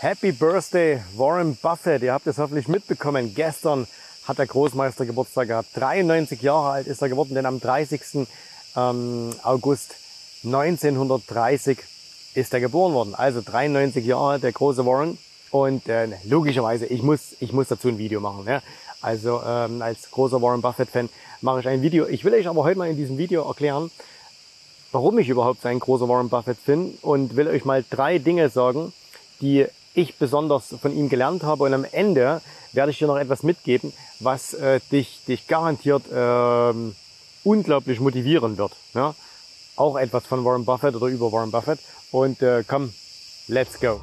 Happy Birthday, Warren Buffett. Ihr habt es hoffentlich mitbekommen. Gestern hat der Großmeister Geburtstag gehabt. 93 Jahre alt ist er geworden, denn am 30. Ähm, August 1930 ist er geboren worden. Also 93 Jahre, der große Warren. Und äh, logischerweise, ich muss, ich muss dazu ein Video machen. Ja? Also ähm, als großer Warren Buffett-Fan mache ich ein Video. Ich will euch aber heute mal in diesem Video erklären, warum ich überhaupt ein großer Warren Buffett bin und will euch mal drei Dinge sagen, die ich besonders von ihm gelernt habe. Und am Ende werde ich dir noch etwas mitgeben, was äh, dich, dich garantiert ähm, unglaublich motivieren wird. Ja? Auch etwas von Warren Buffett oder über Warren Buffett. Und äh, komm, let's go.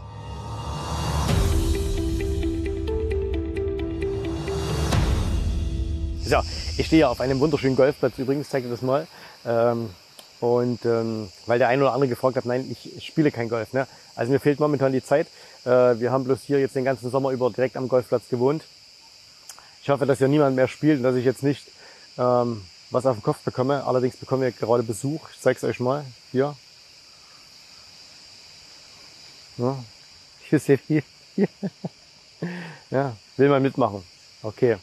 So, ich stehe auf einem wunderschönen Golfplatz übrigens, zeige dir das mal. Ähm, und ähm, weil der eine oder andere gefragt hat, nein, ich, ich spiele kein Golf. Ne? Also mir fehlt momentan die Zeit. Äh, wir haben bloß hier jetzt den ganzen Sommer über direkt am Golfplatz gewohnt. Ich hoffe, dass hier niemand mehr spielt und dass ich jetzt nicht ähm, was auf den Kopf bekomme. Allerdings bekommen wir gerade Besuch. Ich zeige es euch mal. Hier. Ja, ihr. ja, will man mitmachen. Okay.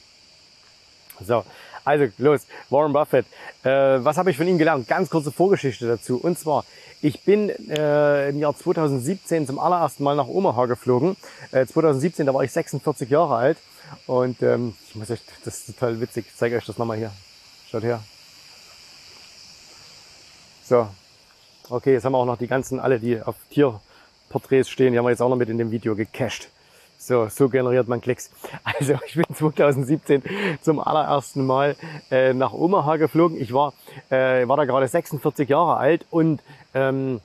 So, also los, Warren Buffett. Äh, was habe ich von ihm gelernt? Ganz kurze Vorgeschichte dazu. Und zwar, ich bin äh, im Jahr 2017 zum allerersten Mal nach Omaha geflogen. Äh, 2017, da war ich 46 Jahre alt. Und ähm, ich muss euch, das ist total witzig. Ich zeige euch das nochmal hier. Schaut her. So. Okay, jetzt haben wir auch noch die ganzen, alle, die auf Tierporträts stehen, die haben wir jetzt auch noch mit in dem Video gecached. So, so generiert man Klicks. Also ich bin 2017 zum allerersten Mal äh, nach Omaha geflogen. Ich war, äh, war da gerade 46 Jahre alt und ähm,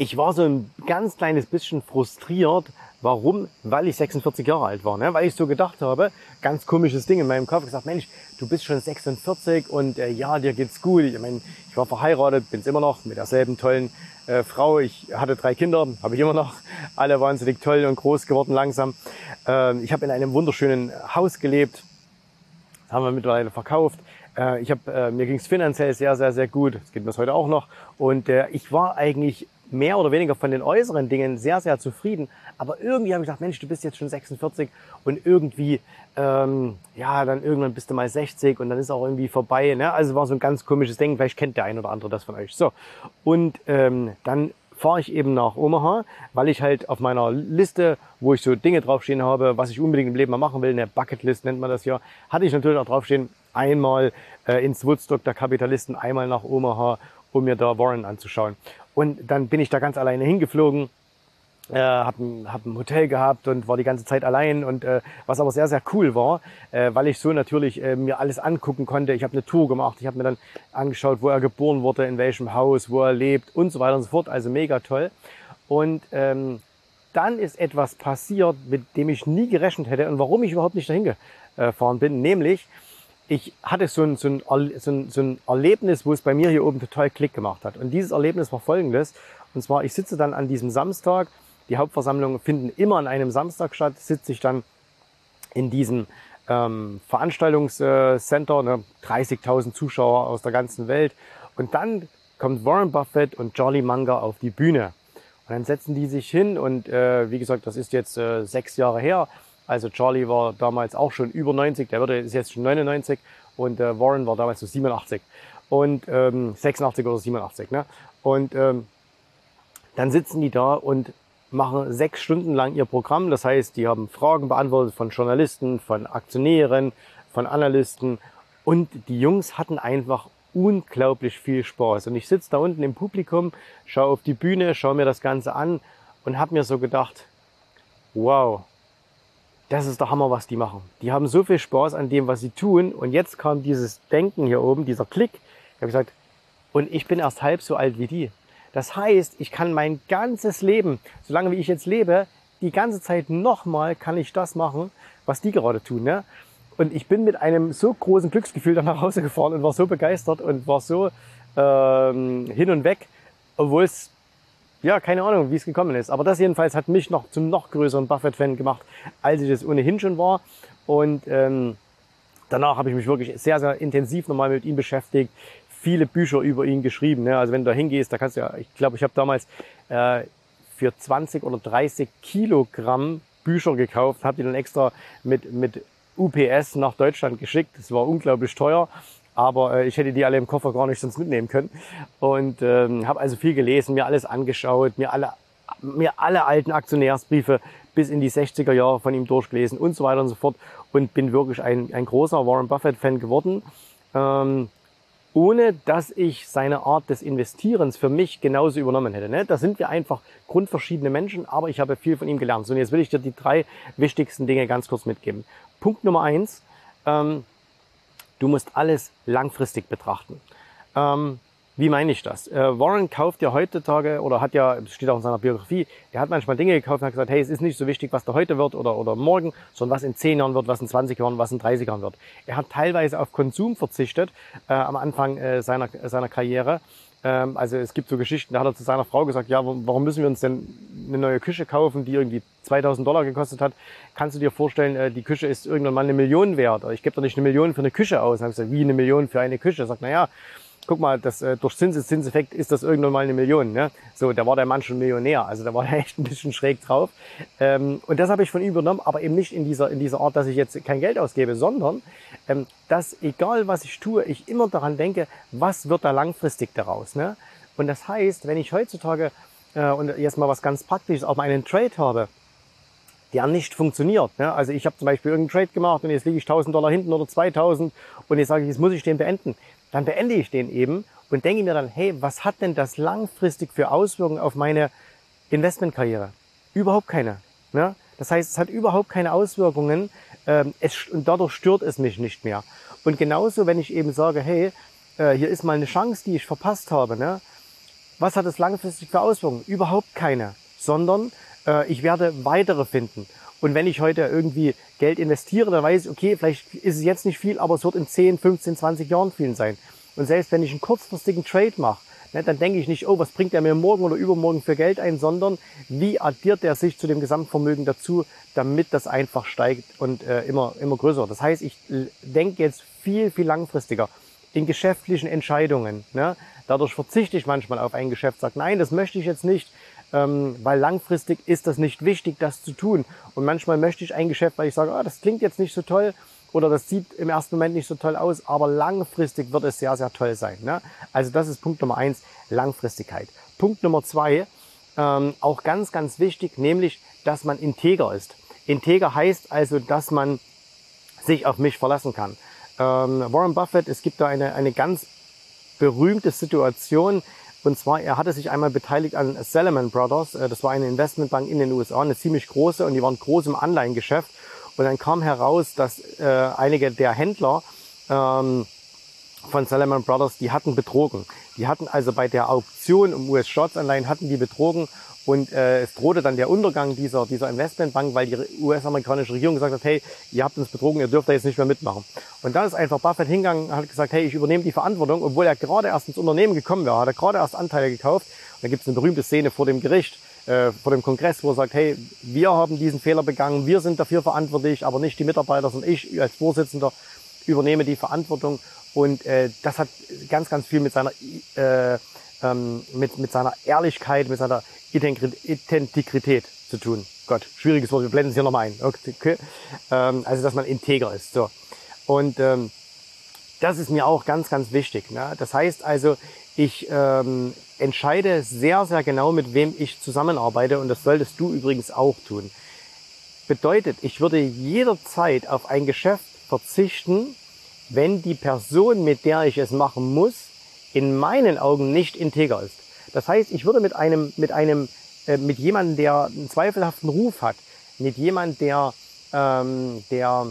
ich war so ein ganz kleines bisschen frustriert. Warum? Weil ich 46 Jahre alt war. Ne? Weil ich so gedacht habe, ganz komisches Ding in meinem Kopf, gesagt, Mensch, du bist schon 46 und äh, ja, dir geht's gut. Ich meine, ich war verheiratet, bin's immer noch mit derselben tollen äh, Frau. Ich hatte drei Kinder, habe ich immer noch. Alle wahnsinnig toll und groß geworden langsam. Äh, ich habe in einem wunderschönen Haus gelebt. Das haben wir mittlerweile verkauft. Äh, ich hab, äh, mir ging's finanziell sehr, sehr, sehr gut. Das geht mir heute auch noch. Und äh, ich war eigentlich mehr oder weniger von den äußeren Dingen sehr, sehr zufrieden. Aber irgendwie habe ich gedacht, Mensch, du bist jetzt schon 46 und irgendwie, ähm, ja, dann irgendwann bist du mal 60 und dann ist auch irgendwie vorbei. Ne? Also war so ein ganz komisches Ding. Vielleicht kennt der ein oder andere das von euch. So, und ähm, dann fahre ich eben nach Omaha, weil ich halt auf meiner Liste, wo ich so Dinge draufstehen habe, was ich unbedingt im Leben mal machen will, eine Bucketlist nennt man das ja, hatte ich natürlich auch draufstehen, einmal äh, ins Woodstock der Kapitalisten, einmal nach Omaha, um mir da Warren anzuschauen. Und dann bin ich da ganz alleine hingeflogen, äh, habe ein, hab ein Hotel gehabt und war die ganze Zeit allein und äh, was aber sehr sehr cool war, äh, weil ich so natürlich äh, mir alles angucken konnte. Ich habe eine Tour gemacht, ich habe mir dann angeschaut, wo er geboren wurde, in welchem Haus, wo er lebt und so weiter und so fort. Also mega toll. Und ähm, dann ist etwas passiert, mit dem ich nie gerechnet hätte und warum ich überhaupt nicht dahin gefahren bin, nämlich ich hatte so ein, so, ein, so, ein, so ein Erlebnis, wo es bei mir hier oben total Klick gemacht hat. Und dieses Erlebnis war folgendes. Und zwar, ich sitze dann an diesem Samstag, die Hauptversammlungen finden immer an einem Samstag statt, sitze ich dann in diesem ähm, Veranstaltungscenter, ne, 30.000 Zuschauer aus der ganzen Welt. Und dann kommt Warren Buffett und Charlie Munger auf die Bühne. Und dann setzen die sich hin und äh, wie gesagt, das ist jetzt äh, sechs Jahre her. Also Charlie war damals auch schon über 90, der würde ist jetzt schon 99 und äh, Warren war damals so 87 und ähm, 86 oder 87. Ne? Und ähm, dann sitzen die da und machen sechs Stunden lang ihr Programm. Das heißt, die haben Fragen beantwortet von Journalisten, von Aktionären, von Analysten und die Jungs hatten einfach unglaublich viel Spaß. Und ich sitze da unten im Publikum, schaue auf die Bühne, schaue mir das Ganze an und habe mir so gedacht, wow, das ist der Hammer, was die machen. Die haben so viel Spaß an dem, was sie tun. Und jetzt kam dieses Denken hier oben, dieser Klick. Ich habe gesagt, und ich bin erst halb so alt wie die. Das heißt, ich kann mein ganzes Leben, solange wie ich jetzt lebe, die ganze Zeit nochmal kann ich das machen, was die gerade tun. Ne? Und ich bin mit einem so großen Glücksgefühl dann nach Hause gefahren und war so begeistert und war so ähm, hin und weg, obwohl es ja, keine Ahnung, wie es gekommen ist. Aber das jedenfalls hat mich noch zum noch größeren Buffett-Fan gemacht, als ich es ohnehin schon war. Und ähm, danach habe ich mich wirklich sehr, sehr intensiv nochmal mit ihm beschäftigt. Viele Bücher über ihn geschrieben. Ne? Also wenn du da hingehst, da kannst du ja, ich glaube, ich habe damals äh, für 20 oder 30 Kilogramm Bücher gekauft, habe die dann extra mit, mit UPS nach Deutschland geschickt. Das war unglaublich teuer, aber äh, ich hätte die alle im Koffer gar nicht sonst mitnehmen können. Und ähm, habe also viel gelesen, mir alles angeschaut, mir alle, mir alle alten Aktionärsbriefe bis in die 60er Jahre von ihm durchgelesen und so weiter und so fort und bin wirklich ein, ein großer Warren Buffett-Fan geworden. Ähm, ohne dass ich seine Art des Investierens für mich genauso übernommen hätte. Ne? Da sind wir einfach grundverschiedene Menschen, aber ich habe viel von ihm gelernt. So, und jetzt will ich dir die drei wichtigsten Dinge ganz kurz mitgeben. Punkt Nummer eins, ähm, du musst alles langfristig betrachten. Ähm, wie meine ich das? Äh, Warren kauft ja heutzutage oder hat ja, steht auch in seiner Biografie, er hat manchmal Dinge gekauft und hat gesagt, hey, es ist nicht so wichtig, was da heute wird oder, oder morgen, sondern was in 10 Jahren wird, was in 20 Jahren, was in 30 Jahren wird. Er hat teilweise auf Konsum verzichtet äh, am Anfang äh, seiner, seiner Karriere. Ähm, also es gibt so Geschichten, da hat er zu seiner Frau gesagt, ja, warum müssen wir uns denn eine neue Küche kaufen, die irgendwie 2000 Dollar gekostet hat? Kannst du dir vorstellen, äh, die Küche ist irgendwann mal eine Million wert? Ich gebe doch nicht eine Million für eine Küche aus. Und habe gesagt, wie eine Million für eine Küche? Er sagt, na ja, guck mal, das, äh, durch Zinseszinseffekt ist das irgendwann mal eine Million. Ne? So, da war der Mann schon Millionär, also da war er echt ein bisschen schräg drauf. Ähm, und das habe ich von ihm übernommen, aber eben nicht in dieser, in dieser Art, dass ich jetzt kein Geld ausgebe, sondern ähm, dass egal was ich tue, ich immer daran denke, was wird da langfristig daraus. Ne? Und das heißt, wenn ich heutzutage, äh, und jetzt mal was ganz Praktisches, auch mal einen Trade habe, der nicht funktioniert. Ne? Also ich habe zum Beispiel irgendeinen Trade gemacht und jetzt liege ich 1000 Dollar hinten oder 2000 und jetzt sage ich, jetzt muss ich den beenden dann beende ich den eben und denke mir dann, hey, was hat denn das langfristig für Auswirkungen auf meine Investmentkarriere? Überhaupt keine. Ne? Das heißt, es hat überhaupt keine Auswirkungen ähm, es, und dadurch stört es mich nicht mehr. Und genauso, wenn ich eben sage, hey, äh, hier ist mal eine Chance, die ich verpasst habe, ne? was hat es langfristig für Auswirkungen? Überhaupt keine, sondern äh, ich werde weitere finden. Und wenn ich heute irgendwie Geld investiere, dann weiß ich, okay, vielleicht ist es jetzt nicht viel, aber es wird in 10, 15, 20 Jahren viel sein. Und selbst wenn ich einen kurzfristigen Trade mache, ne, dann denke ich nicht, oh, was bringt er mir morgen oder übermorgen für Geld ein, sondern wie addiert er sich zu dem Gesamtvermögen dazu, damit das einfach steigt und äh, immer, immer größer. Das heißt, ich denke jetzt viel, viel langfristiger in geschäftlichen Entscheidungen. Ne? Dadurch verzichte ich manchmal auf ein Geschäft, sage, nein, das möchte ich jetzt nicht, ähm, weil langfristig ist das nicht wichtig, das zu tun. Und manchmal möchte ich ein Geschäft, weil ich sage, oh, das klingt jetzt nicht so toll oder das sieht im ersten Moment nicht so toll aus, aber langfristig wird es sehr, sehr toll sein. Ne? Also das ist Punkt Nummer eins, Langfristigkeit. Punkt Nummer zwei, ähm, auch ganz, ganz wichtig, nämlich, dass man integer ist. Integer heißt also, dass man sich auf mich verlassen kann. Ähm, Warren Buffett, es gibt da eine, eine ganz berühmte Situation, und zwar, er hatte sich einmal beteiligt an Salomon Brothers. Äh, das war eine Investmentbank in den USA, eine ziemlich große und die waren groß im Anleihengeschäft. Und dann kam heraus, dass äh, einige der Händler ähm, von Salomon Brothers, die hatten betrogen. Die hatten also bei der Auktion um US-Staatsanleihen hatten die betrogen und äh, es drohte dann der Untergang dieser, dieser Investmentbank, weil die US-amerikanische Regierung gesagt hat, hey, ihr habt uns betrogen, ihr dürft da jetzt nicht mehr mitmachen. Und da ist einfach Buffett hingegangen hat gesagt, hey, ich übernehme die Verantwortung, obwohl er gerade erst ins Unternehmen gekommen wäre, hat er gerade erst Anteile gekauft. Und da gibt es eine berühmte Szene vor dem Gericht, äh, vor dem Kongress, wo er sagt, hey, wir haben diesen Fehler begangen, wir sind dafür verantwortlich, aber nicht die Mitarbeiter, sondern ich als Vorsitzender übernehme die Verantwortung. Und äh, das hat ganz, ganz viel mit seiner äh, ähm, mit, mit seiner Ehrlichkeit, mit seiner Integrität zu tun. Gott, schwieriges Wort, wir blenden es hier nochmal ein. Okay. Ähm, also, dass man integer ist. So. Und ähm, das ist mir auch ganz, ganz wichtig. Ne? Das heißt also, ich ähm, entscheide sehr, sehr genau, mit wem ich zusammenarbeite und das solltest du übrigens auch tun. Bedeutet, ich würde jederzeit auf ein Geschäft verzichten, wenn die Person, mit der ich es machen muss, in meinen Augen nicht integer ist. Das heißt, ich würde mit einem, mit einem, äh, mit jemandem, der einen zweifelhaften Ruf hat, mit jemandem, der, ähm, der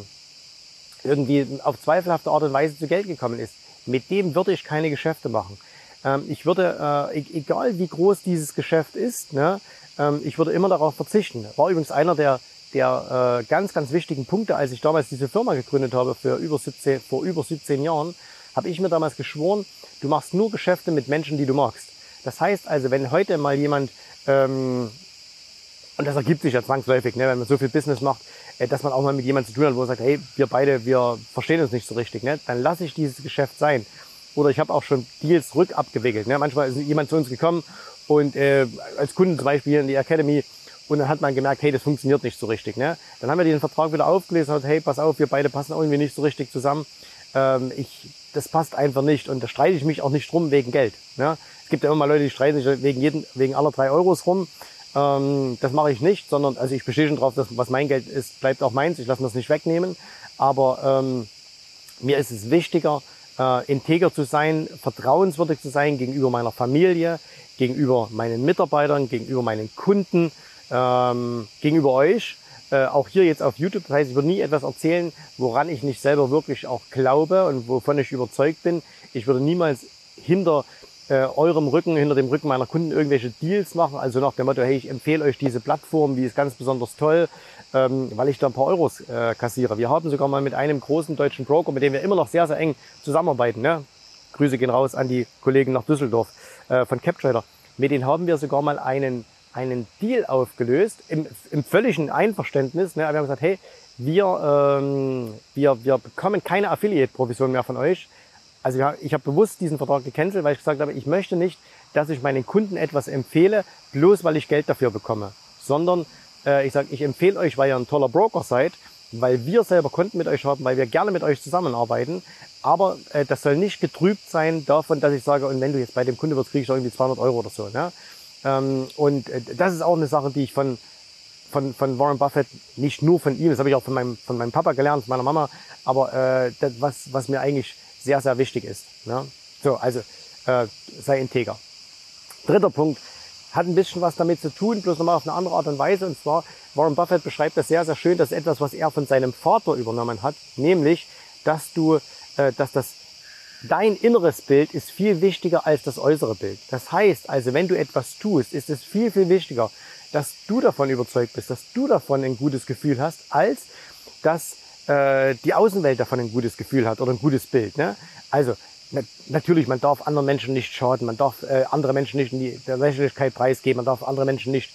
irgendwie auf zweifelhafte Art und Weise zu Geld gekommen ist, mit dem würde ich keine Geschäfte machen. Ähm, ich würde, äh, e-, egal wie groß dieses Geschäft ist, ne, ähm, ich würde immer darauf verzichten. War übrigens einer der, der äh, ganz, ganz wichtigen Punkte, als ich damals diese Firma gegründet habe für über 17, vor über 17 Jahren, habe ich mir damals geschworen, du machst nur Geschäfte mit Menschen, die du magst. Das heißt also, wenn heute mal jemand, ähm, und das ergibt sich ja zwangsläufig, ne, wenn man so viel Business macht, äh, dass man auch mal mit jemandem zu tun hat, wo man sagt, hey, wir beide, wir verstehen uns nicht so richtig, ne, dann lasse ich dieses Geschäft sein. Oder ich habe auch schon Deals rückabgewickelt. Ne. Manchmal ist jemand zu uns gekommen und äh, als Kunden zum Beispiel hier in die Academy und dann hat man gemerkt, hey, das funktioniert nicht so richtig. Ne? Dann haben wir den Vertrag wieder aufgelesen und hey, pass auf, wir beide passen irgendwie nicht so richtig zusammen. Ähm, ich, das passt einfach nicht und da streite ich mich auch nicht drum wegen Geld. Ne? Es gibt ja immer Leute, die streiten sich wegen, jeden, wegen aller drei Euros rum. Ähm, das mache ich nicht, sondern also ich bestehe schon drauf, dass was mein Geld ist, bleibt auch meins. Ich lasse mir das nicht wegnehmen. Aber ähm, mir ist es wichtiger, äh, integer zu sein, vertrauenswürdig zu sein gegenüber meiner Familie, gegenüber meinen Mitarbeitern, gegenüber meinen Kunden ähm, gegenüber euch. Äh, auch hier jetzt auf YouTube. Das heißt, ich würde nie etwas erzählen, woran ich nicht selber wirklich auch glaube und wovon ich überzeugt bin. Ich würde niemals hinter äh, eurem Rücken, hinter dem Rücken meiner Kunden irgendwelche Deals machen. Also nach dem Motto, hey, ich empfehle euch diese Plattform, die ist ganz besonders toll, ähm, weil ich da ein paar Euros äh, kassiere. Wir haben sogar mal mit einem großen deutschen Broker, mit dem wir immer noch sehr, sehr eng zusammenarbeiten. Ne? Grüße gehen raus an die Kollegen nach Düsseldorf äh, von CapTrader. Mit denen haben wir sogar mal einen einen Deal aufgelöst, im, im völligen Einverständnis. Ne? Wir haben gesagt, hey, wir, ähm, wir, wir bekommen keine Affiliate-Provision mehr von euch. Also ja, ich habe bewusst diesen Vertrag gecancelt, weil ich gesagt habe, ich möchte nicht, dass ich meinen Kunden etwas empfehle, bloß weil ich Geld dafür bekomme. Sondern äh, ich sage, ich empfehle euch, weil ihr ein toller Broker seid, weil wir selber Kunden mit euch haben, weil wir gerne mit euch zusammenarbeiten. Aber äh, das soll nicht getrübt sein davon, dass ich sage, und wenn du jetzt bei dem Kunde wirst, kriege ich irgendwie 200 Euro oder so. Ne? Ähm, und äh, das ist auch eine Sache, die ich von, von, von Warren Buffett, nicht nur von ihm, das habe ich auch von meinem, von meinem Papa gelernt, meiner Mama, aber äh, das, was, was mir eigentlich sehr, sehr wichtig ist. Ne? So, also äh, sei integer. Dritter Punkt hat ein bisschen was damit zu tun, bloß nochmal auf eine andere Art und Weise. Und zwar, Warren Buffett beschreibt das sehr, sehr schön, das ist etwas, was er von seinem Vater übernommen hat, nämlich, dass du, äh, dass das Dein inneres Bild ist viel wichtiger als das äußere Bild. Das heißt also, wenn du etwas tust, ist es viel, viel wichtiger, dass du davon überzeugt bist, dass du davon ein gutes Gefühl hast, als dass äh, die Außenwelt davon ein gutes Gefühl hat oder ein gutes Bild. Ne? Also na, natürlich, man darf anderen Menschen nicht schaden, man darf äh, andere Menschen nicht in die, der Lächerlichkeit preisgeben, man darf andere Menschen nicht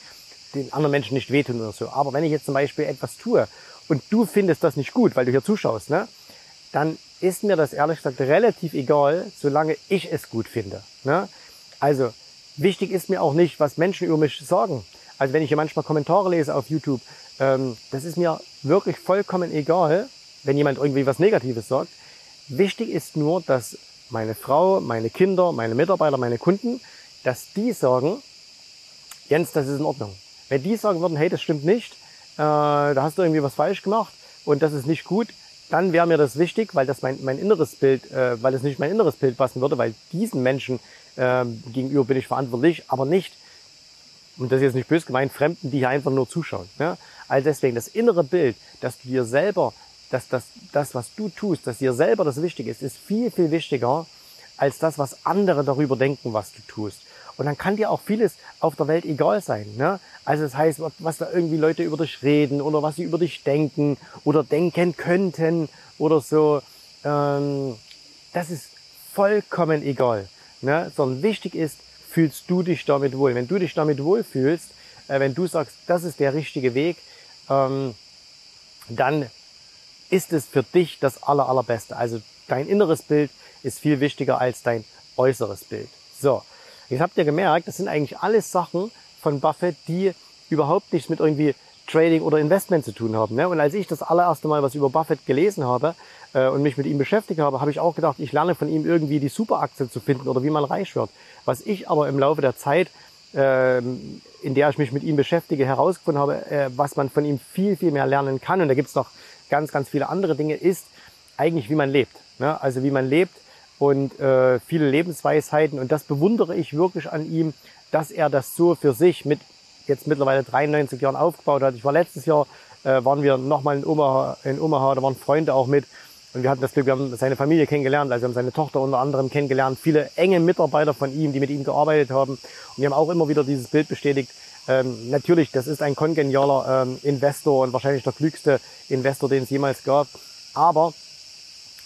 den anderen Menschen nicht wehtun oder so. Aber wenn ich jetzt zum Beispiel etwas tue und du findest das nicht gut, weil du hier zuschaust, ne, dann ist mir das ehrlich gesagt relativ egal, solange ich es gut finde. Ne? Also wichtig ist mir auch nicht, was Menschen über mich sagen. Also wenn ich hier manchmal Kommentare lese auf YouTube, ähm, das ist mir wirklich vollkommen egal, wenn jemand irgendwie was Negatives sagt. Wichtig ist nur, dass meine Frau, meine Kinder, meine Mitarbeiter, meine Kunden, dass die sagen, Jens, das ist in Ordnung. Wenn die sagen würden, hey, das stimmt nicht, äh, da hast du irgendwie was falsch gemacht und das ist nicht gut, dann wäre mir das wichtig, weil das mein, mein inneres Bild, äh, weil es nicht mein inneres Bild passen würde, weil diesen Menschen äh, gegenüber bin ich verantwortlich, aber nicht, und das ist jetzt nicht böse gemeint, Fremden, die hier einfach nur zuschauen. Ja? Also deswegen das innere Bild, dass du dir selber, dass das, das, was du tust, dass dir selber das wichtig ist, ist viel, viel wichtiger als das, was andere darüber denken, was du tust. Und dann kann dir auch vieles auf der Welt egal sein. Ne? Also das heißt, was da irgendwie Leute über dich reden oder was sie über dich denken oder denken könnten oder so. Ähm, das ist vollkommen egal. Ne? Sondern wichtig ist, fühlst du dich damit wohl. Wenn du dich damit wohlfühlst, äh, wenn du sagst, das ist der richtige Weg, ähm, dann ist es für dich das aller, allerbeste. Also dein inneres Bild ist viel wichtiger als dein äußeres Bild. So, Jetzt habt ihr gemerkt, das sind eigentlich alles Sachen von Buffett, die überhaupt nichts mit irgendwie Trading oder Investment zu tun haben. Ne? Und als ich das allererste Mal was über Buffett gelesen habe äh, und mich mit ihm beschäftigt habe, habe ich auch gedacht, ich lerne von ihm irgendwie die Superaktie zu finden oder wie man reich wird. Was ich aber im Laufe der Zeit, äh, in der ich mich mit ihm beschäftige, herausgefunden habe, äh, was man von ihm viel, viel mehr lernen kann, und da gibt's noch ganz, ganz viele andere Dinge, ist eigentlich, wie man lebt. Ne? Also wie man lebt, und äh, viele Lebensweisheiten. Und das bewundere ich wirklich an ihm, dass er das so für sich mit jetzt mittlerweile 93 Jahren aufgebaut hat. Ich war letztes Jahr, äh, waren wir nochmal in Omaha, in Omaha, da waren Freunde auch mit. Und wir hatten das Glück, wir haben seine Familie kennengelernt, also wir haben seine Tochter unter anderem kennengelernt, viele enge Mitarbeiter von ihm, die mit ihm gearbeitet haben. Und wir haben auch immer wieder dieses Bild bestätigt. Ähm, natürlich, das ist ein kongenialer ähm, Investor und wahrscheinlich der klügste Investor, den es jemals gab. Aber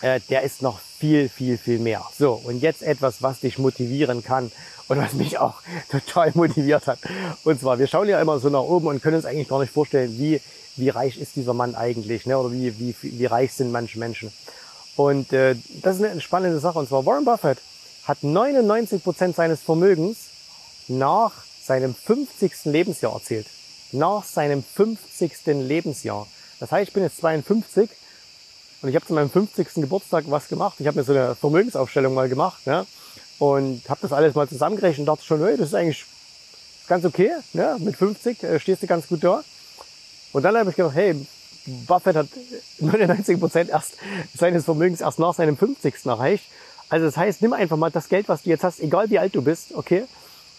äh, der ist noch viel, viel, viel mehr. So, und jetzt etwas, was dich motivieren kann und was mich auch total motiviert hat. Und zwar, wir schauen ja immer so nach oben und können uns eigentlich gar nicht vorstellen, wie, wie reich ist dieser Mann eigentlich, ne? oder wie, wie, wie reich sind manche Menschen. Und äh, das ist eine spannende Sache. Und zwar Warren Buffett hat 99 Prozent seines Vermögens nach seinem 50. Lebensjahr erzählt. Nach seinem 50. Lebensjahr. Das heißt, ich bin jetzt 52 und ich habe zu meinem 50. Geburtstag was gemacht. Ich habe mir so eine Vermögensaufstellung mal gemacht ne? und habe das alles mal zusammengerechnet und dachte schon, hey, das ist eigentlich ganz okay. Ne? Mit 50 äh, stehst du ganz gut da. Und dann habe ich gedacht, hey, Buffett hat 99 Prozent erst seines Vermögens erst nach seinem 50. erreicht. Also das heißt, nimm einfach mal das Geld, was du jetzt hast, egal wie alt du bist, okay?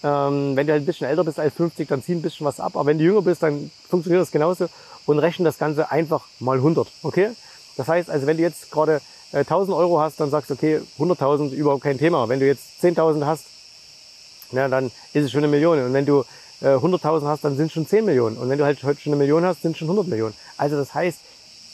Ähm, wenn du halt ein bisschen älter bist als 50, dann zieh ein bisschen was ab. Aber wenn du jünger bist, dann funktioniert das genauso und rechne das Ganze einfach mal 100, okay? Das heißt, also wenn du jetzt gerade äh, 1000 Euro hast, dann sagst du, okay, 100.000 überhaupt kein Thema. Wenn du jetzt 10.000 hast, na, dann ist es schon eine Million. Und wenn du äh, 100.000 hast, dann sind es schon 10 Millionen. Und wenn du halt heute schon eine Million hast, sind es schon 100 Millionen. Also das heißt,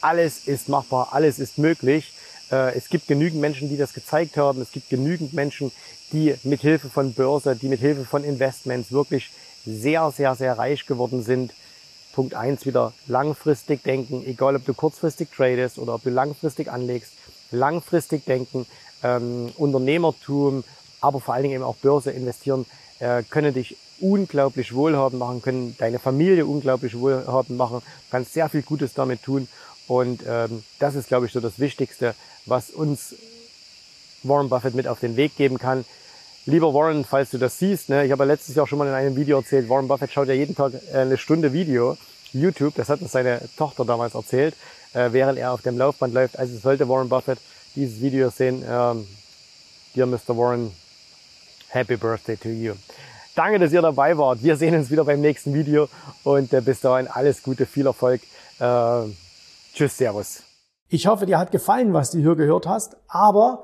alles ist machbar, alles ist möglich. Äh, es gibt genügend Menschen, die das gezeigt haben. Es gibt genügend Menschen, die mit Hilfe von Börse, die mit Hilfe von Investments wirklich sehr, sehr, sehr reich geworden sind. Punkt eins wieder langfristig denken, egal ob du kurzfristig tradest oder ob du langfristig anlegst. Langfristig denken, ähm, Unternehmertum, aber vor allen Dingen eben auch Börse investieren, äh, können dich unglaublich wohlhabend machen, können deine Familie unglaublich wohlhabend machen, kannst sehr viel Gutes damit tun. Und ähm, das ist, glaube ich, so das Wichtigste, was uns Warren Buffett mit auf den Weg geben kann. Lieber Warren, falls du das siehst, ne, ich habe ja letztes Jahr schon mal in einem Video erzählt, Warren Buffett schaut ja jeden Tag äh, eine Stunde Video, YouTube, das hat uns seine Tochter damals erzählt, äh, während er auf dem Laufband läuft. Also sollte Warren Buffett dieses Video sehen, ähm, Dear Mr. Warren, Happy Birthday to you. Danke, dass ihr dabei wart. Wir sehen uns wieder beim nächsten Video und äh, bis dahin alles Gute, viel Erfolg. Äh, tschüss, Servus. Ich hoffe, dir hat gefallen, was du hier gehört hast, aber